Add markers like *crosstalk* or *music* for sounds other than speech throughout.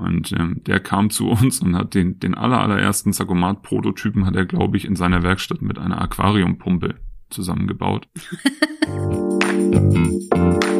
Und ähm, der kam zu uns und hat den, den aller, allerersten Sagomat-Prototypen hat er, glaube ich, in seiner Werkstatt mit einer Aquariumpumpe zusammengebaut. *laughs*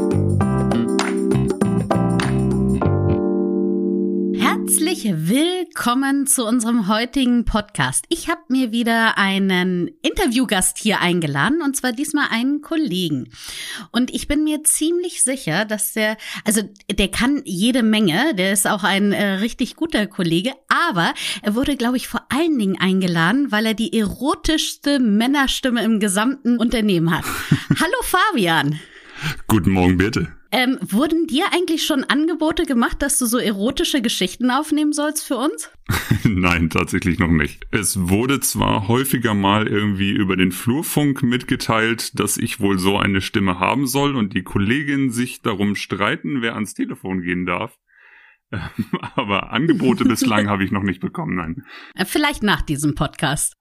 Herzlich willkommen zu unserem heutigen Podcast. Ich habe mir wieder einen Interviewgast hier eingeladen und zwar diesmal einen Kollegen. Und ich bin mir ziemlich sicher, dass der, also der kann jede Menge, der ist auch ein äh, richtig guter Kollege, aber er wurde, glaube ich, vor allen Dingen eingeladen, weil er die erotischste Männerstimme im gesamten Unternehmen hat. *laughs* Hallo Fabian. Guten Morgen, bitte. Ähm, wurden dir eigentlich schon Angebote gemacht, dass du so erotische Geschichten aufnehmen sollst für uns? *laughs* Nein, tatsächlich noch nicht. Es wurde zwar häufiger mal irgendwie über den Flurfunk mitgeteilt, dass ich wohl so eine Stimme haben soll und die Kolleginnen sich darum streiten, wer ans Telefon gehen darf. *laughs* Aber Angebote bislang *laughs* habe ich noch nicht bekommen, nein. Äh, vielleicht nach diesem Podcast.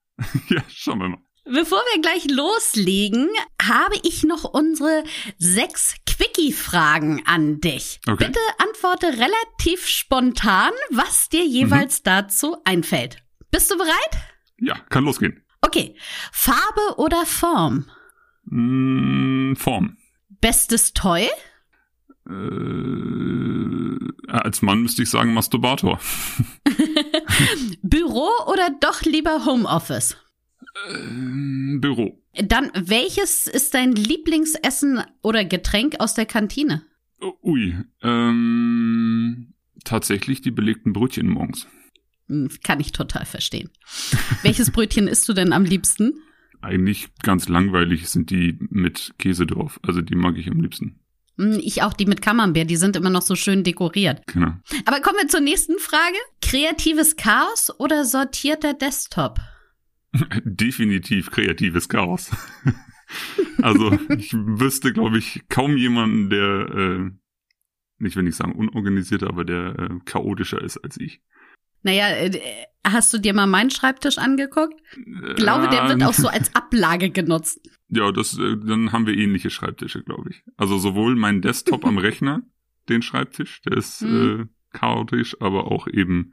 ja, schauen wir mal. Bevor wir gleich loslegen, habe ich noch unsere sechs Quickie-Fragen an dich. Okay. Bitte antworte relativ spontan, was dir jeweils mhm. dazu einfällt. Bist du bereit? Ja, kann losgehen. Okay. Farbe oder Form? Mm, Form. Bestes Toy? Äh, als Mann müsste ich sagen Masturbator. *laughs* *laughs* Büro oder doch lieber Homeoffice? Äh, Büro. Dann, welches ist dein Lieblingsessen oder Getränk aus der Kantine? Oh, ui, ähm, tatsächlich die belegten Brötchen morgens. Hm, kann ich total verstehen. *laughs* Welches Brötchen isst du denn am liebsten? Eigentlich ganz langweilig sind die mit Käse drauf. Also die mag ich am liebsten. Hm, ich auch die mit Camembert, die sind immer noch so schön dekoriert. Genau. Aber kommen wir zur nächsten Frage. Kreatives Chaos oder sortierter Desktop? *laughs* Definitiv kreatives Chaos. *laughs* also ich wüsste, glaube ich, kaum jemanden, der, äh, nicht wenn ich sagen unorganisierter, aber der äh, chaotischer ist als ich. Naja, äh, hast du dir mal meinen Schreibtisch angeguckt? Ich glaube, der wird auch so als Ablage genutzt. *laughs* Ja, das, äh, dann haben wir ähnliche Schreibtische, glaube ich. Also sowohl mein Desktop am Rechner, den Schreibtisch, der ist hm. äh, chaotisch, aber auch eben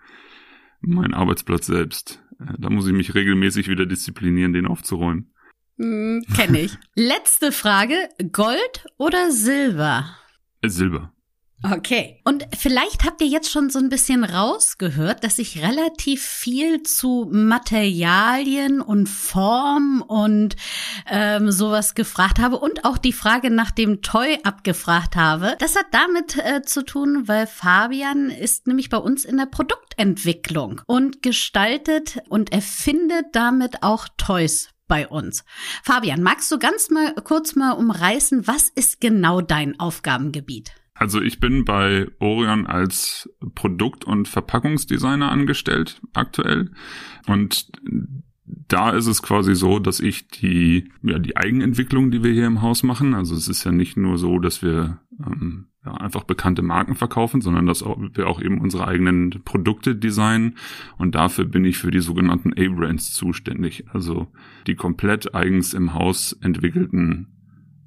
mein Arbeitsplatz selbst. Äh, da muss ich mich regelmäßig wieder disziplinieren, den aufzuräumen. Hm, Kenne ich. *laughs* Letzte Frage. Gold oder Silber? Silber. Okay. Und vielleicht habt ihr jetzt schon so ein bisschen rausgehört, dass ich relativ viel zu Materialien und Form und ähm, sowas gefragt habe und auch die Frage nach dem Toy abgefragt habe. Das hat damit äh, zu tun, weil Fabian ist nämlich bei uns in der Produktentwicklung und gestaltet und erfindet damit auch Toys bei uns. Fabian, magst du ganz mal kurz mal umreißen, was ist genau dein Aufgabengebiet? Also ich bin bei Orion als Produkt- und Verpackungsdesigner angestellt aktuell. Und da ist es quasi so, dass ich die, ja, die Eigenentwicklung, die wir hier im Haus machen, also es ist ja nicht nur so, dass wir ähm, ja, einfach bekannte Marken verkaufen, sondern dass auch, wir auch eben unsere eigenen Produkte designen. Und dafür bin ich für die sogenannten A-Brands zuständig. Also die komplett eigens im Haus entwickelten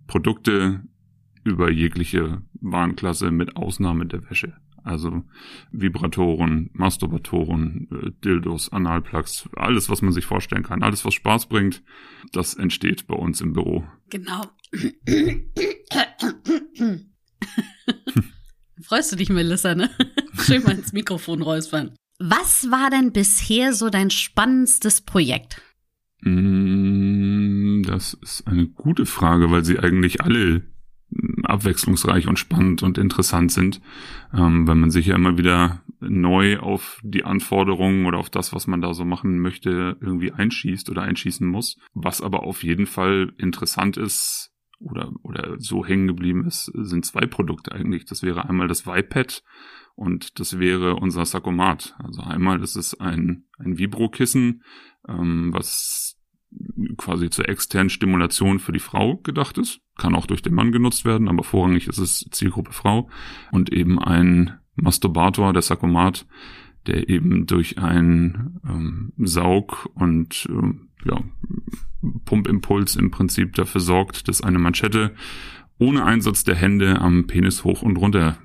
Produkte über jegliche Warenklasse mit Ausnahme der Wäsche. Also Vibratoren, Masturbatoren, äh, Dildos, Analplugs, alles, was man sich vorstellen kann, alles, was Spaß bringt, das entsteht bei uns im Büro. Genau. *laughs* Freust du dich, Melissa, ne? *laughs* Schön mal ins Mikrofon räuspern. Was war denn bisher so dein spannendstes Projekt? Mm, das ist eine gute Frage, weil sie eigentlich alle abwechslungsreich und spannend und interessant sind, ähm, weil man sich ja immer wieder neu auf die Anforderungen oder auf das, was man da so machen möchte, irgendwie einschießt oder einschießen muss. Was aber auf jeden Fall interessant ist oder, oder so hängen geblieben ist, sind zwei Produkte eigentlich. Das wäre einmal das Vipad und das wäre unser Sakomat. Also einmal ist es ein, ein Vibro-Kissen, ähm, was quasi zur externen Stimulation für die Frau gedacht ist. Kann auch durch den Mann genutzt werden, aber vorrangig ist es Zielgruppe Frau. Und eben ein Masturbator, der Sakomat, der eben durch ein ähm, Saug- und äh, ja, Pumpimpuls im Prinzip dafür sorgt, dass eine Manschette ohne Einsatz der Hände am Penis hoch und runter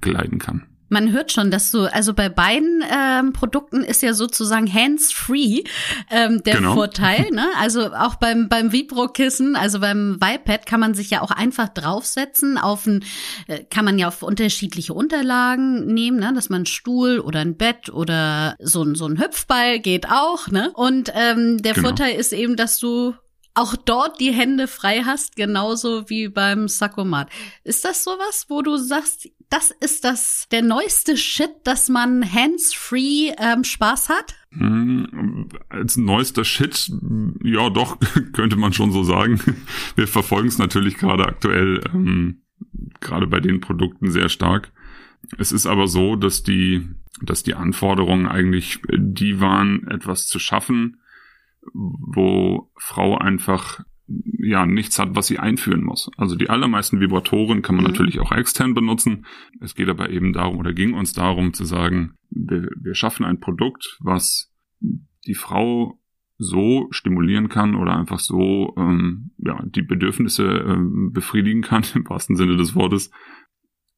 gleiten kann. Man hört schon, dass du, also bei beiden ähm, Produkten ist ja sozusagen hands-free ähm, der genau. Vorteil. *laughs* Ne? Also auch beim, beim Vibro-Kissen, also beim Vipad kann man sich ja auch einfach draufsetzen. Auf ein, äh, kann man ja auf unterschiedliche Unterlagen nehmen, ne? dass man einen Stuhl oder ein Bett oder so ein, so ein Hüpfball geht auch. Ne? Und ähm, der genau. Vorteil ist eben, dass du auch dort die Hände frei hast, genauso wie beim Sakomat. Ist das sowas, wo du sagst, das ist das der neueste Shit, dass man hands-free ähm, Spaß hat? Hm, als neuester Shit, ja doch, *laughs* könnte man schon so sagen. Wir verfolgen es natürlich gerade aktuell, ähm, gerade bei den Produkten sehr stark. Es ist aber so, dass die, dass die Anforderungen eigentlich die waren, etwas zu schaffen, wo Frau einfach ja nichts hat, was sie einführen muss. Also die allermeisten Vibratoren kann man mhm. natürlich auch extern benutzen. Es geht aber eben darum oder ging uns darum zu sagen, wir, wir schaffen ein Produkt, was die Frau so stimulieren kann oder einfach so ähm, ja die Bedürfnisse ähm, befriedigen kann *laughs* im wahrsten Sinne des Wortes,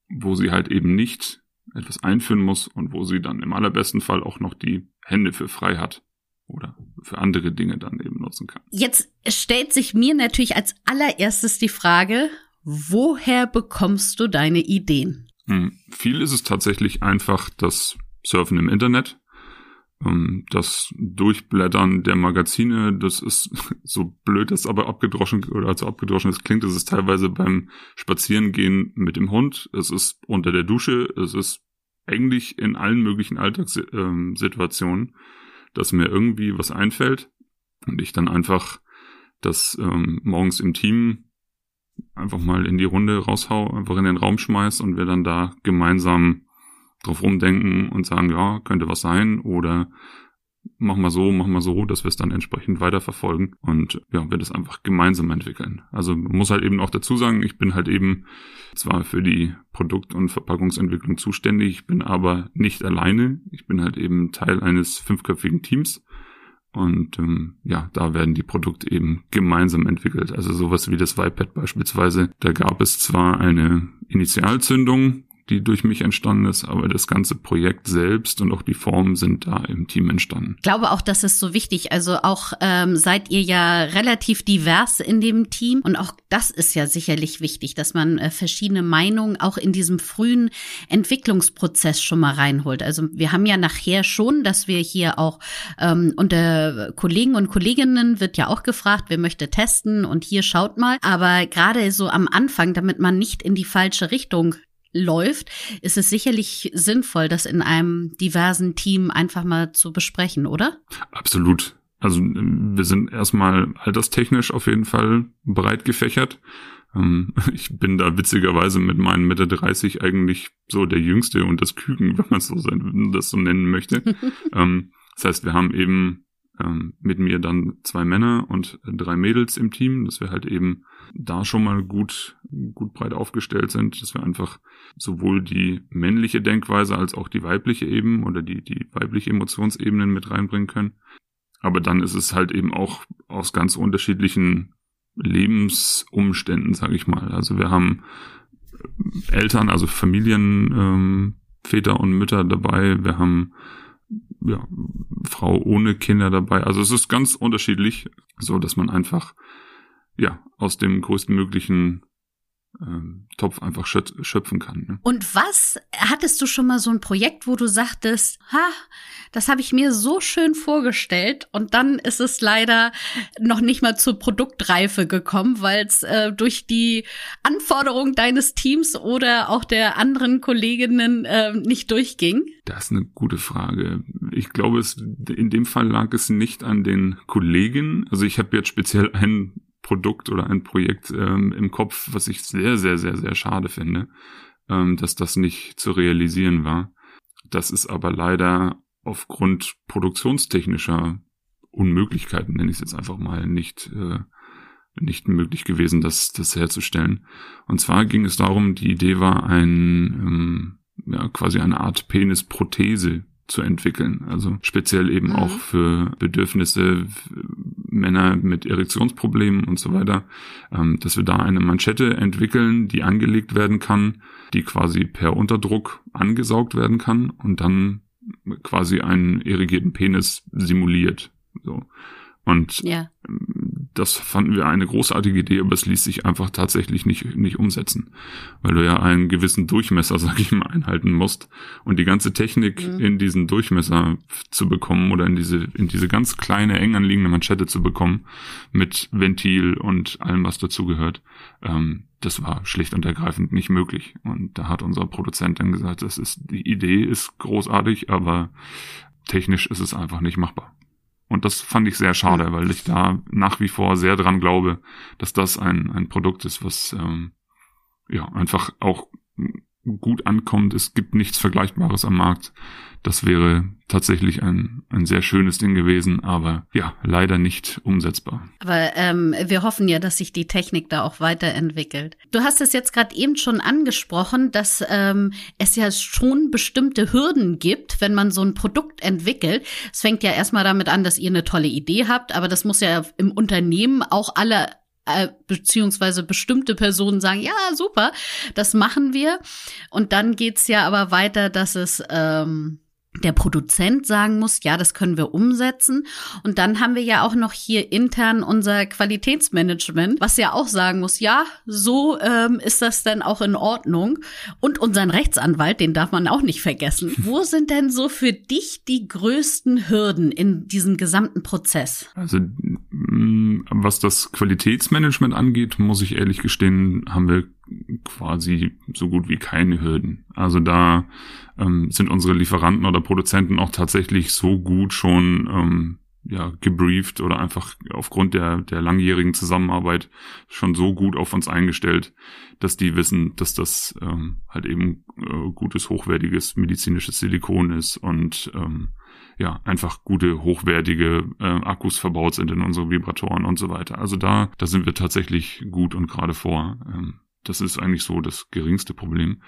wo sie halt eben nicht etwas einführen muss und wo sie dann im allerbesten Fall auch noch die Hände für frei hat oder für andere Dinge dann eben nutzen kann. Jetzt stellt sich mir natürlich als allererstes die Frage, woher bekommst du deine Ideen? Hm, viel ist es tatsächlich einfach das Surfen im Internet. Ähm, das Durchblättern der Magazine, das ist *laughs* so blöd, das aber abgedroschen oder also abgedroschen es klingt, es ist teilweise beim Spazierengehen mit dem Hund, es ist unter der Dusche, es ist eigentlich in allen möglichen Alltagssituationen dass mir irgendwie was einfällt und ich dann einfach das ähm, morgens im Team einfach mal in die Runde raushau, einfach in den Raum schmeiß und wir dann da gemeinsam drauf rumdenken und sagen, ja, könnte was sein oder mach mal so, mach mal so, dass wir es dann entsprechend weiterverfolgen und ja, wir das einfach gemeinsam entwickeln. Also muss halt eben auch dazu sagen, ich bin halt eben zwar für die Produkt- und Verpackungsentwicklung zuständig, bin aber nicht alleine. Ich bin halt eben Teil eines fünfköpfigen Teams. Und ähm, ja, da werden die Produkte eben gemeinsam entwickelt. Also sowas wie das Vipad beispielsweise. Da gab es zwar eine Initialzündung, die durch mich entstanden ist, aber das ganze Projekt selbst und auch die Form sind da im Team entstanden. Ich glaube auch, das ist so wichtig. Also auch ähm, seid ihr ja relativ divers in dem Team und auch das ist ja sicherlich wichtig, dass man äh, verschiedene Meinungen auch in diesem frühen Entwicklungsprozess schon mal reinholt. Also wir haben ja nachher schon, dass wir hier auch ähm, unter Kollegen und Kolleginnen wird ja auch gefragt, wer möchte testen und hier schaut mal. Aber gerade so am Anfang, damit man nicht in die falsche Richtung läuft, ist es sicherlich sinnvoll, das in einem diversen Team einfach mal zu besprechen, oder? Absolut. Also wir sind erstmal alterstechnisch auf jeden Fall breit gefächert. Ähm, *laughs* ich bin da witzigerweise mit meinen Mitte 30 eigentlich so der Jüngste und das Küken, *laughs* wenn man so sein, das so nennen möchte. *laughs* Ähm, das heißt, wir haben eben ähm, mit mir dann zwei Männer und drei Mädels im Team, dass wir halt eben da schon mal gut, gut breit aufgestellt sind, dass wir einfach sowohl die männliche Denkweise als auch die weibliche eben oder die, die weibliche Emotionsebenen mit reinbringen können. Aber dann ist es halt eben auch aus ganz unterschiedlichen Lebensumständen, sage ich mal. Also wir haben Eltern, also Familien, ähm, Väter und Mütter dabei. Wir haben ja, Frau ohne Kinder dabei. Also es ist ganz unterschiedlich, so dass man einfach ja aus dem größtmöglichen ähm, Topf einfach schöpfen kann. Ne? Und was hattest du schon mal so ein Projekt, wo du sagtest, ha, das habe ich mir so schön vorgestellt und dann ist es leider noch nicht mal zur Produktreife gekommen, weil es äh, durch die Anforderungen deines Teams oder auch der anderen Kolleginnen äh, nicht durchging? Das ist eine gute Frage. Ich glaube, es in dem Fall lag es nicht an den Kollegen. Also ich habe jetzt speziell einen Produkt oder ein Projekt ähm, im Kopf, was ich sehr, sehr, sehr, sehr schade finde, ähm, dass das nicht zu realisieren war. Das ist aber leider aufgrund produktionstechnischer Unmöglichkeiten, nenne ich es jetzt einfach mal, nicht, äh, nicht möglich gewesen, das, das herzustellen. Und zwar ging es darum, die Idee war, ein, ähm, ja, quasi eine Art Penisprothese zu entwickeln. Also speziell eben mhm. auch für Bedürfnisse Männer mit Erektionsproblemen und so weiter, ähm, dass wir da eine Manschette entwickeln, die angelegt werden kann, die quasi per Unterdruck angesaugt werden kann und dann quasi einen irrigierten Penis simuliert. So. Und ja. Das fanden wir eine großartige Idee, aber es ließ sich einfach tatsächlich nicht, nicht umsetzen, weil du ja einen gewissen Durchmesser, *laughs* sag ich mal, einhalten musst. Und die ganze Technik mhm. in diesen Durchmesser zu bekommen oder in diese, in diese ganz kleine, eng anliegende Manschette zu bekommen, mit Ventil und allem, was dazugehört, ähm, das war schlicht und ergreifend nicht möglich. Und da hat unser Produzent dann gesagt, das ist, die Idee ist großartig, aber technisch ist es einfach nicht machbar. Und das fand ich sehr schade, weil ich da nach wie vor sehr dran glaube, dass das ein, ein Produkt ist, was ähm, ja einfach auch gut ankommt. Es gibt nichts Vergleichbares am Markt. Das wäre tatsächlich ein, ein sehr schönes Ding gewesen, aber ja, leider nicht umsetzbar. Aber ähm, wir hoffen ja, dass sich die Technik da auch weiterentwickelt. Du hast es jetzt gerade eben schon angesprochen, dass ähm, es ja schon bestimmte Hürden gibt, wenn man so ein Produkt entwickelt. Es fängt ja erstmal damit an, dass ihr eine tolle Idee habt, aber das muss ja im Unternehmen auch alle äh, beziehungsweise bestimmte Personen sagen, ja, super, das machen wir. Und dann geht's ja aber weiter, dass es ähm, der Produzent sagen muss, ja, das können wir umsetzen. Und dann haben wir ja auch noch hier intern unser Qualitätsmanagement, was ja auch sagen muss, ja, so ähm, ist das dann auch in Ordnung. Und unseren Rechtsanwalt, den darf man auch nicht vergessen. *laughs* Wo sind denn so für dich die größten Hürden in diesem gesamten Prozess? Also was das Qualitätsmanagement angeht, muss ich ehrlich gestehen, haben wir quasi so gut wie keine Hürden. Also da ähm, sind unsere Lieferanten oder Produzenten auch tatsächlich so gut schon ähm, ja, gebrieft oder einfach aufgrund der, der langjährigen Zusammenarbeit schon so gut auf uns eingestellt, dass die wissen, dass das ähm, halt eben äh, gutes, hochwertiges medizinisches Silikon ist und ähm, ja, einfach gute, hochwertige äh, Akkus verbaut sind in unsere Vibratoren und so weiter. Also da, da sind wir tatsächlich gut und gerade vor. Ähm, das ist eigentlich so das geringste Problem.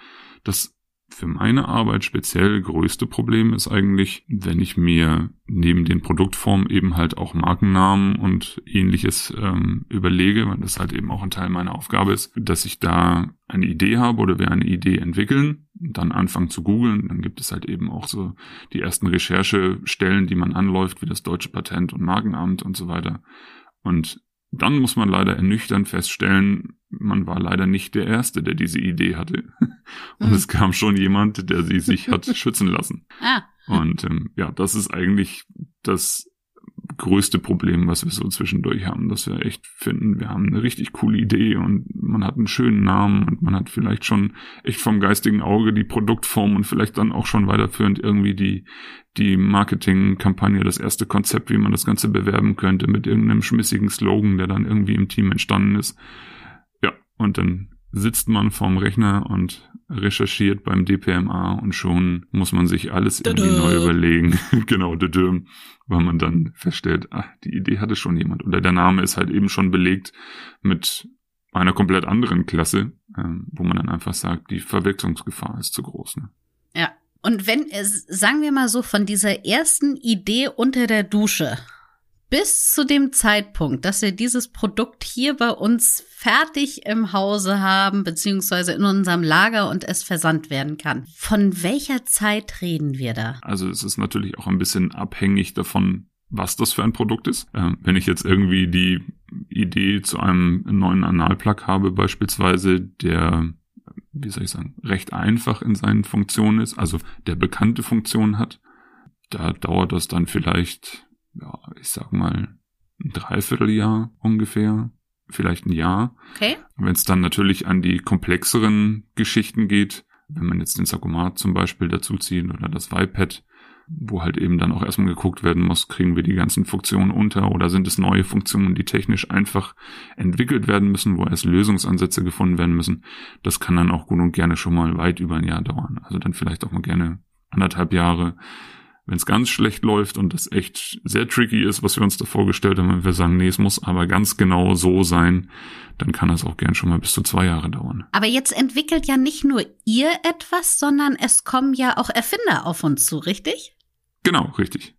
Das für meine Arbeit speziell größte Problem ist eigentlich, wenn ich mir neben den Produktformen eben halt auch Markennamen und ähnliches ähm, überlege, weil das halt eben auch ein Teil meiner Aufgabe ist, dass ich da eine Idee habe oder wir eine Idee entwickeln, dann anfangen zu googeln, dann gibt es halt eben auch so die ersten Recherchestellen, die man anläuft, wie das Deutsche Patent- und Markenamt und so weiter. Und dann muss man leider ernüchternd feststellen, man war leider nicht der Erste, der diese Idee hatte. *laughs* Und mhm. es kam schon jemand, der sie sich hat *laughs* schützen lassen. Ah. Und ähm, ja, das ist eigentlich das größte Problem, was wir so zwischendurch haben, dass wir echt finden, wir haben eine richtig coole Idee und man hat einen schönen Namen und man hat vielleicht schon echt vom geistigen Auge die Produktform und vielleicht dann auch schon weiterführend irgendwie die, die Marketingkampagne, das erste Konzept, wie man das Ganze bewerben könnte mit irgendeinem schmissigen Slogan, der dann irgendwie im Team entstanden ist. Und dann sitzt man vorm Rechner und recherchiert beim DPMA und schon muss man sich alles irgendwie Dada. neu überlegen. *laughs* genau, dödüm, weil man dann feststellt, ach, die Idee hatte schon jemand. Oder der Name ist halt eben schon belegt mit einer komplett anderen Klasse, ähm, wo man dann einfach sagt, die Verwechslungsgefahr ist zu groß. Ne? Ja. Und wenn, sagen wir mal so, von dieser ersten Idee unter der Dusche bis zu dem Zeitpunkt, dass wir dieses Produkt hier bei uns fertig im Hause haben, beziehungsweise in unserem Lager und es versandt werden kann. Von welcher Zeit reden wir da? Also es ist natürlich auch ein bisschen abhängig davon, was das für ein Produkt ist. Äh, wenn ich jetzt irgendwie die Idee zu einem neuen Analplug habe, beispielsweise, der, wie soll ich sagen, recht einfach in seinen Funktionen ist, also der bekannte Funktionen hat, da dauert das dann vielleicht ja, ich sag mal, ein Dreivierteljahr ungefähr, vielleicht ein Jahr. Okay. Wenn es dann natürlich an die komplexeren Geschichten geht, wenn man jetzt den Sakomat zum Beispiel dazu zieht oder das iPad, wo halt eben dann auch erstmal geguckt werden muss, kriegen wir die ganzen Funktionen unter oder sind es neue Funktionen, die technisch einfach entwickelt werden müssen, wo erst Lösungsansätze gefunden werden müssen. Das kann dann auch gut und gerne schon mal weit über ein Jahr dauern. Also dann vielleicht auch mal gerne anderthalb Jahre. Wenn es ganz schlecht läuft und das echt sehr tricky ist, was wir uns da vorgestellt haben, wenn wir sagen, nee, es muss aber ganz genau so sein, dann kann das auch gern schon mal bis zu zwei Jahre dauern. Aber jetzt entwickelt ja nicht nur ihr etwas, sondern es kommen ja auch Erfinder auf uns zu, richtig? Genau, richtig.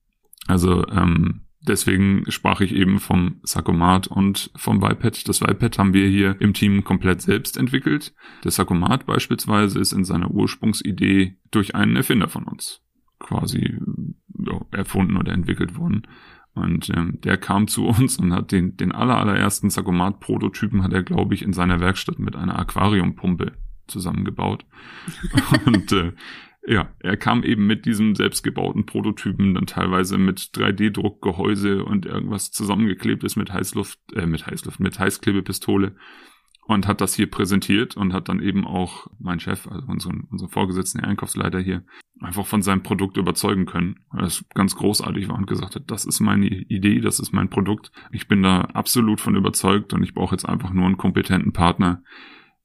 Also ähm, deswegen sprach ich eben vom Sakomat und vom Vipad. Das Vipad haben wir hier im Team komplett selbst entwickelt. Der Sakomat beispielsweise ist in seiner Ursprungsidee durch einen Erfinder von uns quasi ja, erfunden oder entwickelt worden. Und ähm, der kam zu uns und hat den, den aller, allerersten Sagomat-Prototypen hat er, glaube ich, in seiner Werkstatt mit einer Aquariumpumpe zusammengebaut. *laughs* und äh, ja, er kam eben mit diesem selbstgebauten Prototypen dann teilweise mit 3D-Druckgehäuse und irgendwas zusammengeklebt ist mit Heißluft, äh, mit Heißluft, mit Heißklebepistole und hat das hier präsentiert und hat dann eben auch mein Chef, also unseren, unseren Vorgesetzten, der Einkaufsleiter hier, einfach von seinem Produkt überzeugen können, weil es ganz großartig war und gesagt hat, das ist meine Idee, das ist mein Produkt. Ich bin da absolut von überzeugt und ich brauche jetzt einfach nur einen kompetenten Partner,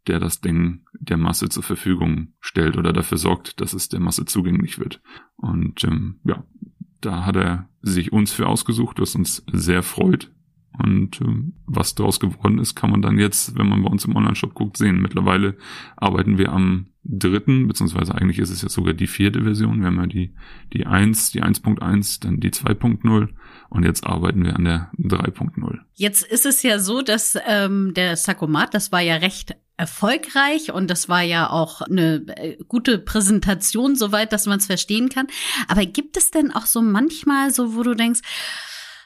der das Ding der Masse zur Verfügung stellt oder dafür sorgt, dass es der Masse zugänglich wird. Und ähm, ja, da hat er sich uns für ausgesucht, was uns sehr freut. Und ähm, was daraus geworden ist, kann man dann jetzt, wenn man bei uns im Online-Shop guckt, sehen. Mittlerweile arbeiten wir am dritten, beziehungsweise eigentlich ist es jetzt sogar die vierte Version. Wir haben ja die, die 1, die 1.1, dann die 2.0 und jetzt arbeiten wir an der 3.0. Jetzt ist es ja so, dass ähm, der Sakomat, das war ja recht erfolgreich und das war ja auch eine äh, gute Präsentation, soweit, dass man es verstehen kann. Aber gibt es denn auch so manchmal so, wo du denkst,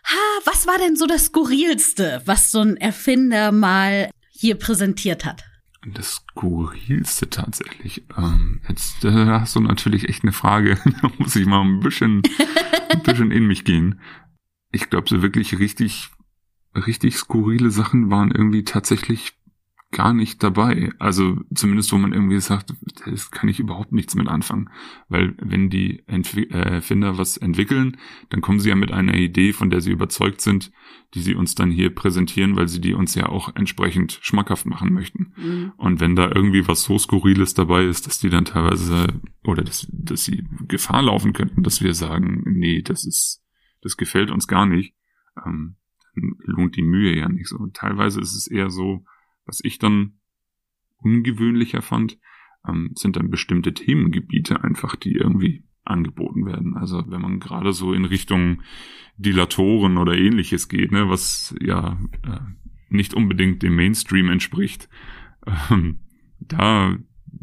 ha, was war denn so das Skurrilste, was so ein Erfinder mal hier präsentiert hat? Das Skurrilste tatsächlich. Ähm, jetzt äh, hast du natürlich echt eine Frage. *laughs* da muss ich mal ein bisschen, ein *laughs* bisschen in mich gehen. Ich glaube, so wirklich richtig, richtig skurrile Sachen waren irgendwie tatsächlich gar nicht dabei. Also zumindest, wo man irgendwie sagt, das kann ich überhaupt nichts mit anfangen. Weil wenn die äh, Erfinder was entwickeln, dann kommen sie ja mit einer Idee, von der sie überzeugt sind, die sie uns dann hier präsentieren, weil sie die uns ja auch entsprechend schmackhaft machen möchten. Mhm. Und wenn da irgendwie was so Skurriles dabei ist, dass die dann teilweise, oder dass, dass sie Gefahr laufen könnten, dass wir sagen, nee, das ist, das gefällt uns gar nicht, ähm, dann lohnt die Mühe ja nicht so. teilweise ist es eher so, was ich dann ungewöhnlicher fand, ähm, sind dann bestimmte Themengebiete einfach, die irgendwie angeboten werden. Also wenn man gerade so in Richtung Dilatoren oder ähnliches geht, ne, was ja äh, nicht unbedingt dem Mainstream entspricht, ähm, da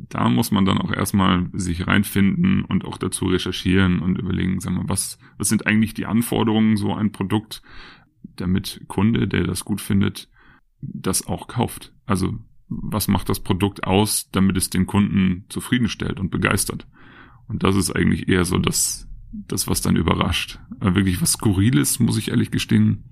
da muss man dann auch erstmal sich reinfinden und auch dazu recherchieren und überlegen, sag mal, was, was sind eigentlich die Anforderungen, so ein Produkt, damit Kunde, der das gut findet, das auch kauft. Also was macht das Produkt aus, damit es den Kunden zufriedenstellt und begeistert? Und das ist eigentlich eher so das, das was dann überrascht. Aber wirklich was Skurriles, muss ich ehrlich gestehen,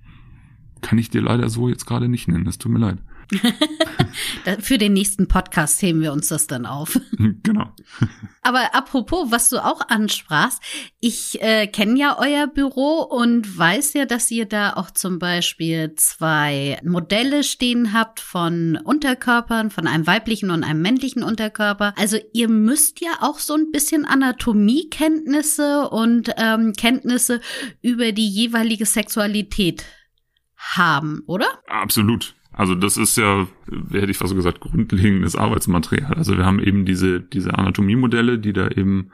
kann ich dir leider so jetzt gerade nicht nennen. Es tut mir leid. *laughs* Für den nächsten Podcast heben wir uns das dann auf. *laughs* Genau. *laughs* Aber apropos, was du auch ansprachst, ich äh, kenne ja euer Büro und weiß ja, dass ihr da auch zum Beispiel zwei Modelle stehen habt von Unterkörpern, von einem weiblichen und einem männlichen Unterkörper. Also ihr müsst ja auch so ein bisschen Anatomiekenntnisse und ähm, Kenntnisse über die jeweilige Sexualität haben, oder? Absolut. Also das ist ja, hätte ich fast so gesagt, grundlegendes Arbeitsmaterial. Also wir haben eben diese, diese Anatomiemodelle, die da eben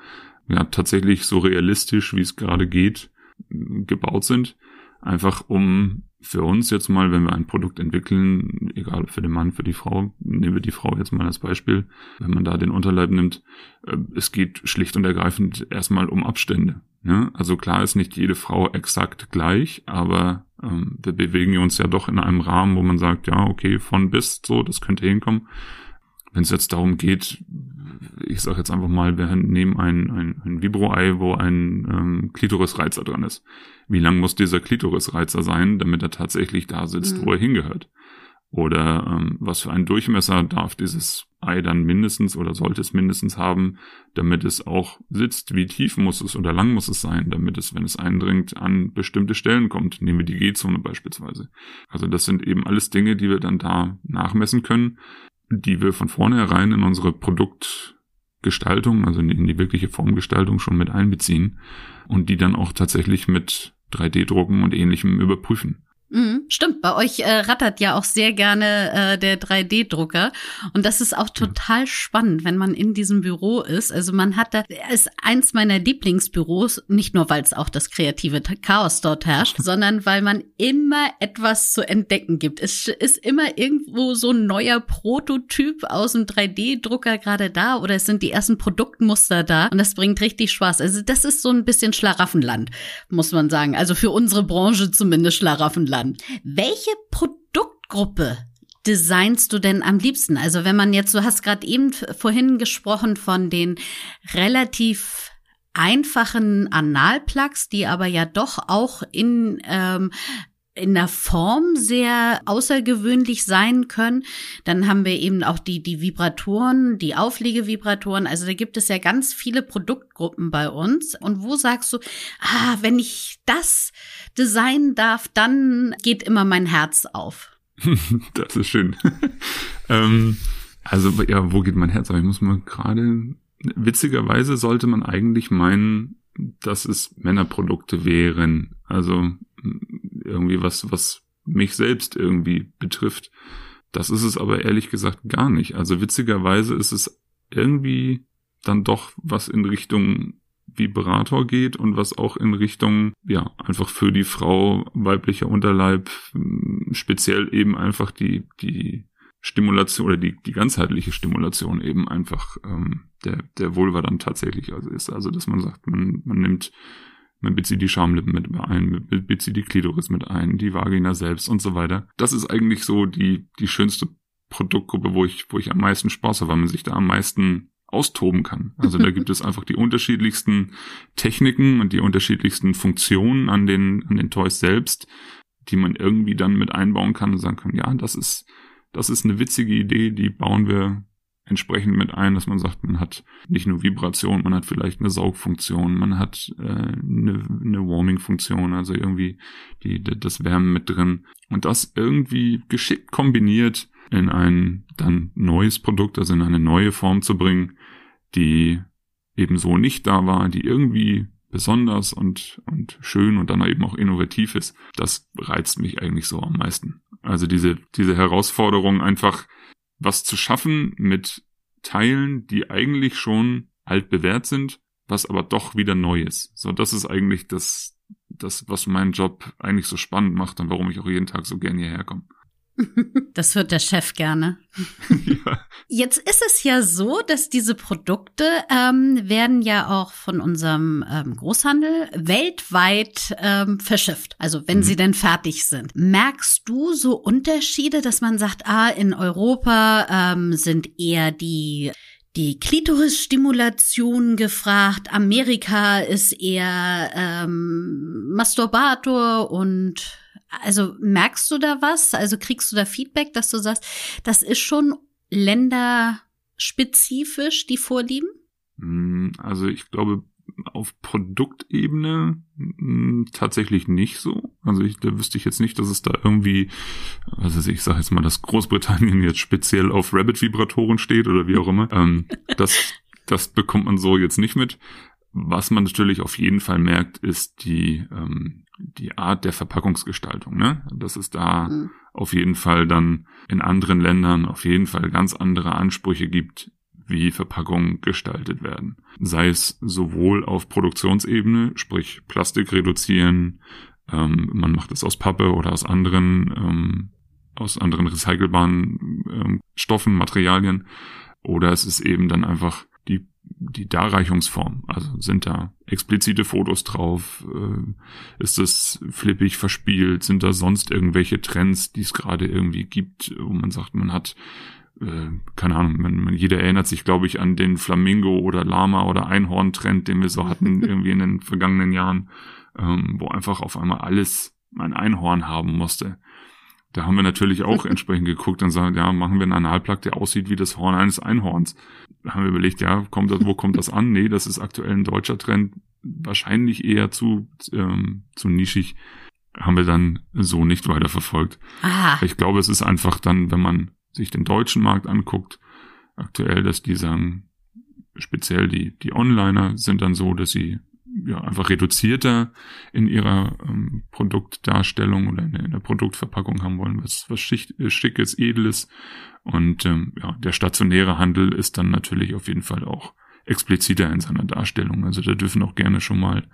ja tatsächlich so realistisch, wie es gerade geht, gebaut sind. Einfach um für uns jetzt mal, wenn wir ein Produkt entwickeln, egal für den Mann, für die Frau, nehmen wir die Frau jetzt mal als Beispiel, wenn man da den Unterleib nimmt, äh, es geht schlicht und ergreifend erstmal um Abstände. Ja? Also klar ist nicht jede Frau exakt gleich, aber ähm, wir bewegen uns ja doch in einem Rahmen, wo man sagt, ja, okay, von bis so, das könnte hinkommen. Wenn es jetzt darum geht, ich sage jetzt einfach mal, wir nehmen ein, ein, ein Vibro-Ei, wo ein ähm, Klitorisreizer dran ist. Wie lang muss dieser Klitorisreizer sein, damit er tatsächlich da sitzt, mhm. wo er hingehört? Oder ähm, was für einen Durchmesser darf dieses Ei dann mindestens oder sollte es mindestens haben, damit es auch sitzt? Wie tief muss es oder lang muss es sein, damit es, wenn es eindringt, an bestimmte Stellen kommt? Nehmen wir die G-Zone beispielsweise. Also das sind eben alles Dinge, die wir dann da nachmessen können, die wir von vornherein in unsere Produkt Gestaltung, also in die wirkliche Formgestaltung schon mit einbeziehen und die dann auch tatsächlich mit 3D-Drucken und ähnlichem überprüfen. Mhm, stimmt, bei euch äh, rattert ja auch sehr gerne äh, der 3D-Drucker und das ist auch total spannend, wenn man in diesem Büro ist. Also man hat da ist eins meiner Lieblingsbüros, nicht nur weil es auch das kreative Chaos dort herrscht, *laughs* sondern weil man immer etwas zu entdecken gibt. Es ist immer irgendwo so ein neuer Prototyp aus dem 3D-Drucker gerade da oder es sind die ersten Produktmuster da und das bringt richtig Spaß. Also das ist so ein bisschen Schlaraffenland, muss man sagen. Also für unsere Branche zumindest Schlaraffenland an. Welche Produktgruppe designst du denn am liebsten? Also wenn man jetzt, du hast gerade eben vorhin gesprochen von den relativ einfachen Analplugs, die aber ja doch auch in ähm, in der Form sehr außergewöhnlich sein können. Dann haben wir eben auch die, die Vibratoren, die Aufliegevibratoren. Also da gibt es ja ganz viele Produktgruppen bei uns. Und wo sagst du, ah, wenn ich das designen darf, dann geht immer mein Herz auf. *laughs* das ist schön. *laughs* ähm, also, ja, wo geht mein Herz auf? Ich muss mal gerade, witzigerweise sollte man eigentlich meinen, dass es Männerprodukte wären. Also irgendwie was, was mich selbst irgendwie betrifft. Das ist es aber ehrlich gesagt gar nicht. Also witzigerweise ist es irgendwie dann doch was in Richtung Vibrator geht und was auch in Richtung, ja, einfach für die Frau weiblicher Unterleib, speziell eben einfach die, die Stimulation oder die, die ganzheitliche Stimulation eben einfach ähm, der, der Vulva dann tatsächlich also ist. Also dass man sagt, man, man nimmt man bezieht die Schamlippen mit ein, bezieht die Klitoris mit ein, die Vagina selbst und so weiter. Das ist eigentlich so die, die schönste Produktgruppe, wo ich, wo ich am meisten Spaß habe, weil man sich da am meisten austoben kann. Also da gibt es einfach die unterschiedlichsten Techniken und die unterschiedlichsten Funktionen an den, an den Toys selbst, die man irgendwie dann mit einbauen kann und sagen kann, ja, das ist, das ist eine witzige Idee, die bauen wir entsprechend mit ein, dass man sagt, man hat nicht nur Vibration, man hat vielleicht eine Saugfunktion, man hat äh, eine, eine Warming-Funktion, also irgendwie die, das Wärmen mit drin. Und das irgendwie geschickt kombiniert in ein dann neues Produkt, also in eine neue Form zu bringen, die eben so nicht da war, die irgendwie besonders und, und schön und dann eben auch innovativ ist, das reizt mich eigentlich so am meisten. Also diese, diese Herausforderung einfach was zu schaffen mit Teilen, die eigentlich schon alt bewährt sind, was aber doch wieder neu ist. So, das ist eigentlich das, das, was meinen Job eigentlich so spannend macht und warum ich auch jeden Tag so gern hierher komme. Das hört der Chef gerne. ja. Jetzt ist es ja so, dass diese Produkte ähm, werden ja auch von unserem ähm, Großhandel weltweit ähm, verschifft. Also wenn mhm. sie denn fertig sind. Merkst du so Unterschiede, dass man sagt, ah, in Europa ähm, sind eher die die Klitorisstimulation gefragt. Amerika ist eher ähm, Masturbator und also merkst du da was? Also kriegst du da Feedback, dass du sagst, das ist schon länderspezifisch, die Vorlieben? Hm, also ich glaube, auf Produktebene mh, hm, tatsächlich nicht so. Also ich, da wüsste ich jetzt nicht, dass es da irgendwie, also ich sage jetzt mal, dass Großbritannien jetzt speziell auf Rabbit-Vibratoren steht oder wie auch immer. ähm, das, das bekommt man so jetzt nicht mit. Was man natürlich auf jeden Fall merkt, ist die, ähm, die Art der Verpackungsgestaltung. Ne? Dass es da mhm. auf jeden Fall dann in anderen Ländern auf jeden Fall ganz andere Ansprüche gibt, wie Verpackungen gestaltet werden. Sei es sowohl auf Produktionsebene, sprich Plastik reduzieren, ähm, man macht es aus Pappe oder aus anderen, ähm, aus anderen recycelbaren ähm, Stoffen, Materialien, oder es ist eben dann einfach die die Darreichungsform. Also sind da explizite Fotos drauf? Äh, ist es flippig verspielt? Sind da sonst irgendwelche Trends, die es gerade irgendwie gibt, wo man sagt, man hat äh, keine Ahnung, man, man, jeder erinnert sich, glaube ich, an den Flamingo oder Lama oder Einhorn-Trend, den wir so hatten *laughs* irgendwie in den vergangenen Jahren, ähm, wo einfach auf einmal alles ein Einhorn haben musste. Da haben wir natürlich auch *laughs* entsprechend geguckt und sagen, ja, machen wir einen Analplug, der aussieht wie das Horn eines Einhorns. Da haben wir überlegt, ja, kommt das, wo kommt das an? Nee, das ist aktuell ein deutscher Trend, wahrscheinlich eher zu, ähm, zu nischig. Haben wir dann so nicht weiter verfolgt. Ah. Ich glaube, es ist einfach dann, wenn man sich den deutschen Markt anguckt, aktuell, dass die sagen, speziell die, die Onliner sind dann so, dass sie ja, einfach reduzierter in ihrer ähm, Produktdarstellung oder in, in, der Produktverpackung haben wollen, was, was schick, äh, schickes, edles. Und ähm, ja, der stationäre Handel ist dann natürlich auf jeden Fall auch expliziter in seiner Darstellung. Also da dürfen auch gerne schon mal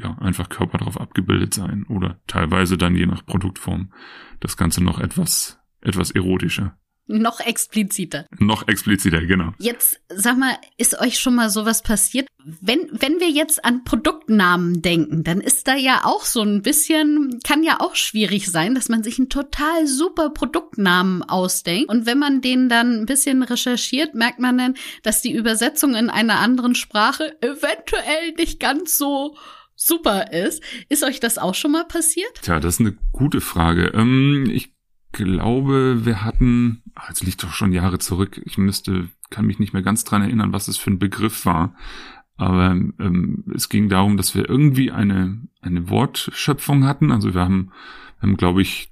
ja einfach Körper drauf abgebildet sein oder teilweise dann je nach Produktform das Ganze noch etwas etwas erotischer. Noch expliziter. Noch expliziter, genau. Jetzt sag mal, ist euch schon mal sowas passiert? Wenn, wenn wir jetzt an Produktnamen denken, dann ist da ja auch so ein bisschen, kann ja auch schwierig sein, dass man sich einen total super Produktnamen ausdenkt. Und wenn man den dann ein bisschen recherchiert, merkt man dann, dass die Übersetzung in einer anderen Sprache eventuell nicht ganz so super ist. Ist euch das auch schon mal passiert? Tja, das ist eine gute Frage. Ähm, ich glaube, wir hatten, ach, jetzt liegt doch schon Jahre zurück, ich müsste, kann mich nicht mehr ganz dran erinnern, was es für ein Begriff war. Aber ähm, es ging darum, dass wir irgendwie eine, eine Wortschöpfung hatten. Also wir haben, wir haben glaube ich,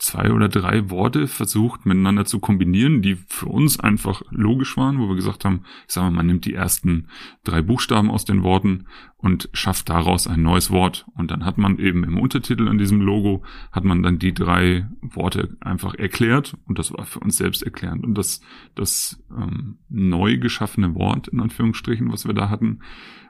zwei oder drei Worte versucht miteinander zu kombinieren, die für uns einfach logisch waren, wo wir gesagt haben, ich sage mal, man nimmt die ersten drei Buchstaben aus den Worten und schafft daraus ein neues Wort. Und dann hat man eben im Untertitel in diesem Logo, hat man dann die drei Worte einfach erklärt und das war für uns selbst erklärend. Und das, das ähm, neu geschaffene Wort, in Anführungsstrichen, was wir da hatten,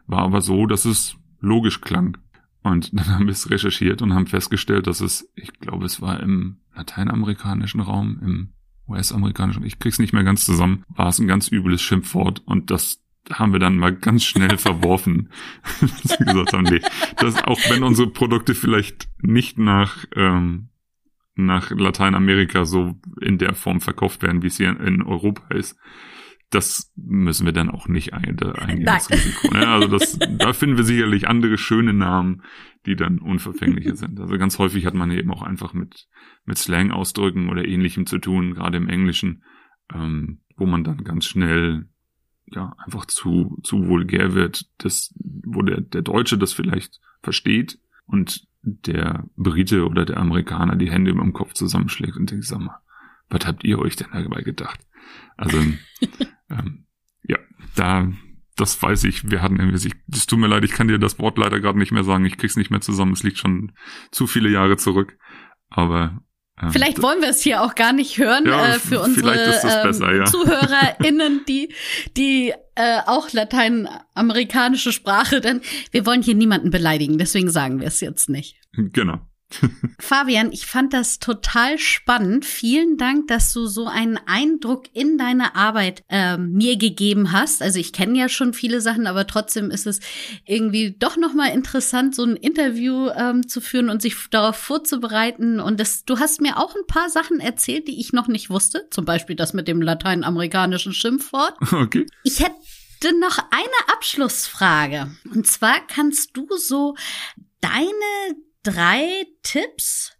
war aber so, dass es logisch klang. Und *laughs* dann haben wir es recherchiert und haben festgestellt, dass es, ich glaube, es war im lateinamerikanischen Raum, im US-amerikanischen, ich krieg's nicht mehr ganz zusammen, war es ein ganz übles Schimpfwort und das haben wir dann mal ganz schnell *laughs* verworfen. *laughs* dass wir gesagt haben, nee, das, auch wenn unsere Produkte vielleicht nicht nach, ähm, nach Lateinamerika so in der Form verkauft werden, wie es hier in Europa ist, das müssen wir dann auch nicht ein, da *laughs* eingehen. Das Risiko, ne? Also das, da finden wir sicherlich andere schöne Namen, die dann unverfänglicher sind. Also ganz häufig hat man eben auch einfach mit, mit Slang-Ausdrücken oder ähnlichem zu tun, gerade im Englischen, ähm, wo man dann ganz schnell ja einfach zu, zu vulgär wird, das, wo der, der Deutsche das vielleicht versteht und der Brite oder der Amerikaner die Hände über dem Kopf zusammenschlägt und denkt, sag mal, was habt ihr euch denn dabei gedacht? Also *laughs* ähm, ja, da, das weiß ich, wir hatten irgendwie, es tut mir leid, ich kann dir das Wort leider gerade nicht mehr sagen, ich krieg's nicht mehr zusammen, es liegt schon zu viele Jahre zurück. Aber ähm, Vielleicht wollen wir es hier auch gar nicht hören ja, äh, für unsere besser, ja. ZuhörerInnen, die, die äh, auch lateinamerikanische Sprache, denn wir wollen hier niemanden beleidigen, deswegen sagen wir es jetzt nicht. Genau. *laughs* Fabian, ich fand das total spannend. Vielen Dank, dass du so einen Eindruck in deine Arbeit äh, mir gegeben hast. Also ich kenne ja schon viele Sachen, aber trotzdem ist es irgendwie doch noch mal interessant, so ein Interview ähm, zu führen und sich darauf vorzubereiten. Und das, du hast mir auch ein paar Sachen erzählt, die ich noch nicht wusste. Zum Beispiel das mit dem lateinamerikanischen Schimpfwort. *laughs* Okay. Ich hätte noch eine Abschlussfrage. Und zwar kannst du so deine drei Tipps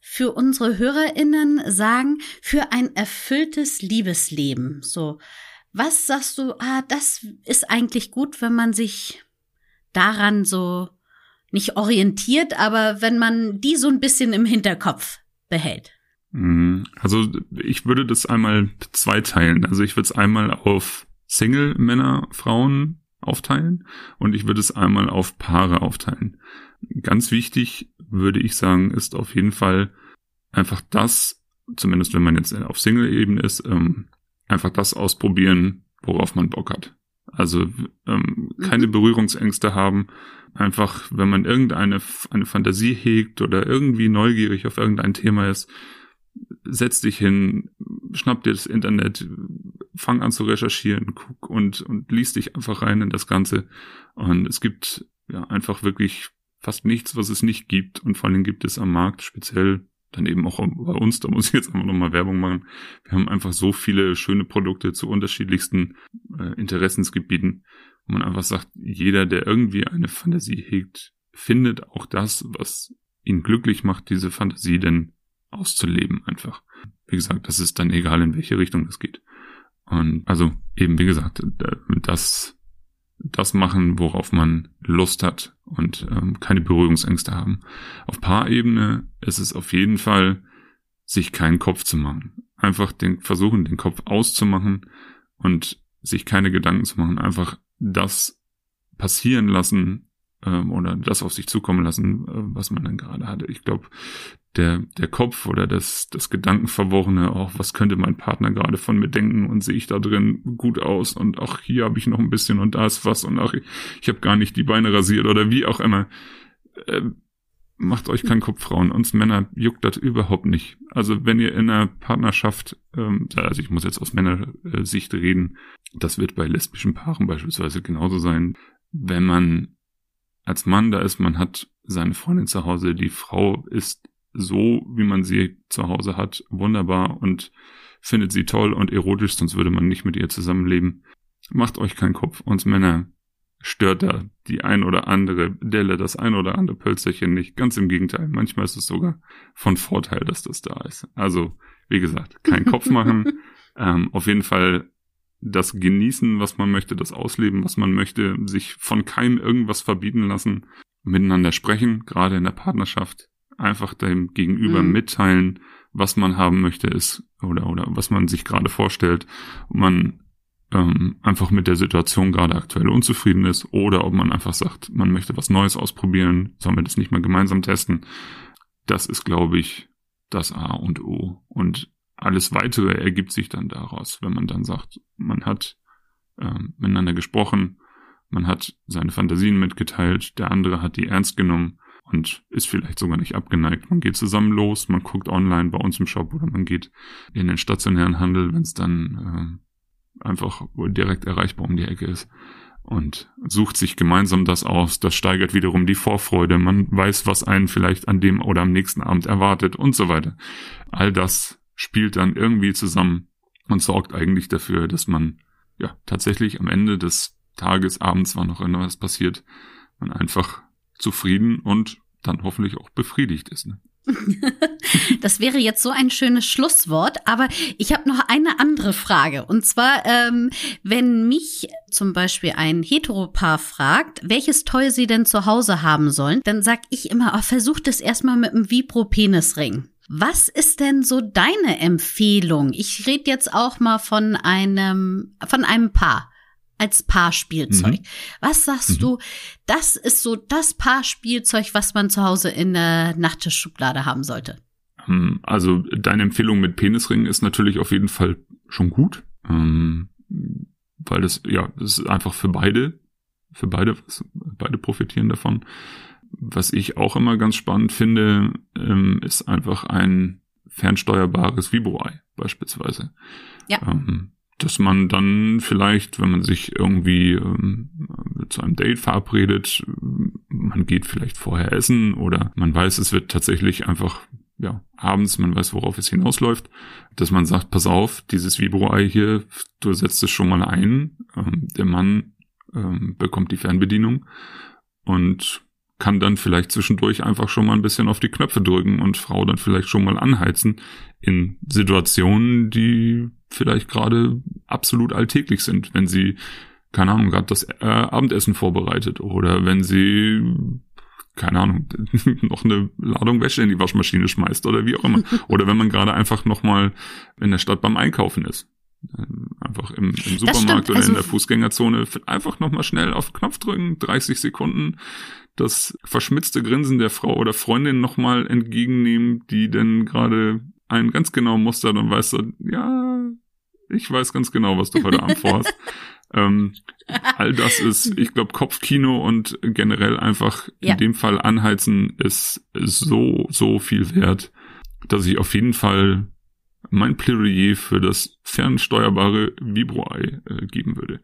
für unsere HörerInnen sagen für ein erfülltes Liebesleben. So, was sagst du, ah, das ist eigentlich gut, wenn man sich daran so nicht orientiert, aber wenn man die so ein bisschen im Hinterkopf behält? Mhm. Also ich würde das einmal zweiteilen. Also ich würde es einmal auf Single-Männer, Frauen aufteilen und ich würde es einmal auf Paare aufteilen. Ganz wichtig, würde ich sagen, ist auf jeden Fall einfach das, zumindest wenn man jetzt auf Single-Ebene ist, ähm, einfach das ausprobieren, worauf man Bock hat. Also ähm, keine mhm. Berührungsängste haben. Einfach, wenn man irgendeine eine Fantasie hegt oder irgendwie neugierig auf irgendein Thema ist, setz dich hin, schnapp dir das Internet, fang an zu recherchieren, guck und, und liest dich einfach rein in das Ganze. Und es gibt ja einfach wirklich fast nichts, was es nicht gibt. Und vor allem gibt es am Markt speziell dann eben auch bei uns, da muss ich jetzt einfach nochmal Werbung machen. Wir haben einfach so viele schöne Produkte zu unterschiedlichsten äh, Interessensgebieten, wo man einfach sagt, jeder, der irgendwie eine Fantasie hegt, findet auch das, was ihn glücklich macht, diese Fantasie denn auszuleben einfach. Wie gesagt, das ist dann egal, in welche Richtung das geht. Und also eben, wie gesagt, das das machen, worauf man Lust hat und ähm, keine Berührungsängste haben. Auf Paarebene ist es auf jeden Fall, sich keinen Kopf zu machen. Einfach den versuchen, den Kopf auszumachen und sich keine Gedanken zu machen, einfach das passieren lassen ähm, oder das auf sich zukommen lassen, äh, was man dann gerade hatte. Ich glaube, der, der Kopf oder das, das Gedankenverworrene, auch was könnte mein Partner gerade von mir denken und sehe ich da drin gut aus und auch hier habe ich noch ein bisschen und da ist was und auch ich, ich habe gar nicht die Beine rasiert oder wie auch immer. Äh, macht euch keinen Kopf, Frauen. Uns Männer juckt das überhaupt nicht. Also wenn ihr in einer Partnerschaft, ähm, also ich muss jetzt aus Männersicht reden, das wird bei lesbischen Paaren beispielsweise genauso sein. Wenn man als Mann da ist, man hat seine Freundin zu Hause, die Frau ist so, wie man sie zu Hause hat, wunderbar und findet sie toll und erotisch, sonst würde man nicht mit ihr zusammenleben. Macht euch keinen Kopf. Uns Männer stört da die ein oder andere Delle, das ein oder andere Pölzerchen nicht. Ganz im Gegenteil. Manchmal ist es sogar von Vorteil, dass das da ist. Also, wie gesagt, kein Kopf machen. *laughs* ähm, auf jeden Fall das genießen, was man möchte, das ausleben, was man möchte, sich von keinem irgendwas verbieten lassen, miteinander sprechen, gerade in der Partnerschaft, einfach dem Gegenüber mhm. mitteilen, was man haben möchte, ist oder oder was man sich gerade vorstellt. Und man ähm, einfach mit der Situation gerade aktuell unzufrieden ist oder ob man einfach sagt, man möchte was Neues ausprobieren, sollen wir das nicht mal gemeinsam testen. Das ist, glaube ich, das A und O. Und alles weitere ergibt sich dann daraus, wenn man dann sagt, man hat ähm, miteinander gesprochen, man hat seine Fantasien mitgeteilt, der andere hat die ernst genommen und ist vielleicht sogar nicht abgeneigt. Man geht zusammen los, man guckt online bei uns im Shop oder man geht in den stationären Handel, wenn es dann äh, einfach direkt erreichbar um die Ecke ist und sucht sich gemeinsam das aus. Das steigert wiederum die Vorfreude. Man weiß, was einen vielleicht an dem oder am nächsten Abend erwartet und so weiter. All das spielt dann irgendwie zusammen und sorgt eigentlich dafür, dass man ja tatsächlich am Ende des Tages, abends, wann noch immer was passiert, man einfach zufrieden und dann hoffentlich auch befriedigt ist. Ne? *laughs* das wäre jetzt so ein schönes Schlusswort, aber ich habe noch eine andere Frage. Und zwar, ähm, wenn mich zum Beispiel ein Heteropaar fragt, welches Toy sie denn zu Hause haben sollen, dann sag ich immer, oh, versucht es erstmal mit einem Vibro-Penisring. Was ist denn so deine Empfehlung? Ich rede jetzt auch mal von einem, von einem Paar als Paarspielzeug. Mhm. Was sagst mhm. du, das ist so das Paarspielzeug, was man zu Hause in der Nachttischschublade haben sollte? Hm, also deine Empfehlung mit Penisringen ist natürlich auf jeden Fall schon gut, ähm, weil das ja das ist einfach für beide, für beide, beide profitieren davon. Was ich auch immer ganz spannend finde, ähm, ist einfach ein fernsteuerbares Vibro-Ei beispielsweise. Ja. Ähm, dass man dann vielleicht, wenn man sich irgendwie ähm, zu einem Date verabredet, man geht vielleicht vorher essen oder man weiß, es wird tatsächlich einfach ja, abends, man weiß, worauf es hinausläuft, dass man sagt, pass auf, dieses Vibro-Ei hier, du setzt es schon mal ein, ähm, der Mann ähm, bekommt die Fernbedienung und kann dann vielleicht zwischendurch einfach schon mal ein bisschen auf die Knöpfe drücken und Frau dann vielleicht schon mal anheizen in Situationen, die vielleicht gerade absolut alltäglich sind, wenn sie, keine Ahnung, gerade das äh, Abendessen vorbereitet oder wenn sie, keine Ahnung, *laughs* noch eine Ladung Wäsche in die Waschmaschine schmeißt oder wie auch immer. *laughs* oder wenn man gerade einfach nochmal in der Stadt beim Einkaufen ist. Einfach im, im Supermarkt oder also in der Fußgängerzone einfach nochmal schnell auf den Knopf drücken, 30 Sekunden, das verschmitzte Grinsen der Frau oder Freundin nochmal entgegennehmen, die denn gerade einen ganz genau mustert und weiß so, ja, ich weiß ganz genau, was du heute Abend *laughs* vorhast. ähm, all das ist, ich glaube, Kopfkino und generell einfach ja. in dem Fall anheizen ist so, so viel wert, dass ich auf jeden Fall mein Plädoyer für das fernsteuerbare Vibro-Ei äh, geben würde.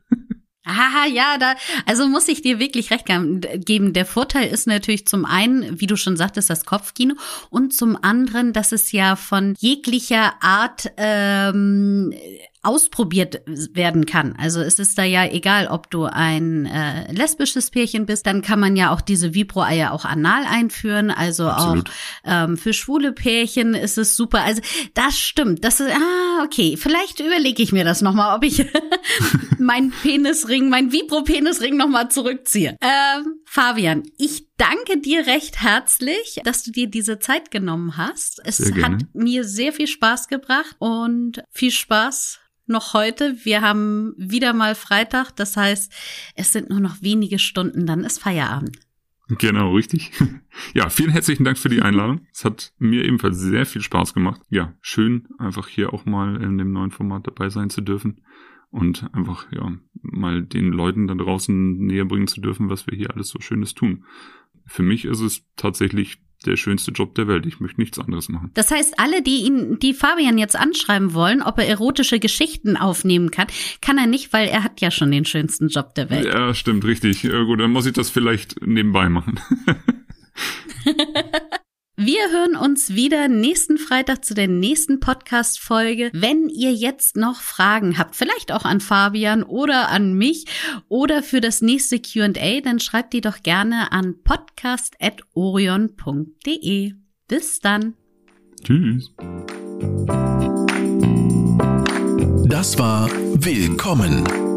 Ah, ja, da, also muss ich dir wirklich recht geben. Der Vorteil ist natürlich zum einen, wie du schon sagtest, das Kopfkino und zum anderen, dass es ja von jeglicher Art ähm, ausprobiert werden kann. Also es ist da ja egal, ob du ein äh, lesbisches Pärchen bist, dann kann man ja auch diese Vibro-Eier auch anal einführen. Also Absolut. auch ähm, für schwule Pärchen ist es super. Also das stimmt. Das ist, ah, okay. Vielleicht überlege ich mir das nochmal, ob ich *laughs* meinen Penisring, mein Vibro-Penisring nochmal zurückziehe. Ähm, Fabian, ich danke dir recht herzlich, dass du dir diese Zeit genommen hast. Es hat mir sehr viel Spaß gebracht und viel Spaß noch heute. Wir haben wieder mal Freitag. Das heißt, es sind nur noch wenige Stunden, dann ist Feierabend. Genau, richtig. *laughs* Ja, vielen herzlichen Dank für die *laughs* Einladung. Es hat mir ebenfalls sehr viel Spaß gemacht. Ja, schön, einfach hier auch mal in dem neuen Format dabei sein zu dürfen und einfach, ja, mal den Leuten da draußen näher bringen zu dürfen, was wir hier alles so Schönes tun. Für mich ist es tatsächlich der schönste Job der Welt. Ich möchte nichts anderes machen. Das heißt, alle, die ihn, die Fabian jetzt anschreiben wollen, ob er erotische Geschichten aufnehmen kann, kann er nicht, weil er hat ja schon den schönsten Job der Welt. Ja, stimmt, richtig. Ja, gut, dann muss ich das vielleicht nebenbei machen. *laughs* Wir hören uns wieder nächsten Freitag zu der nächsten Podcast-Folge. Wenn ihr jetzt noch Fragen habt, vielleicht auch an Fabian oder an mich oder für das nächste Q&A, dann schreibt die doch gerne an podcast.orion.de. Bis dann. Tschüss. Das war Willkommen,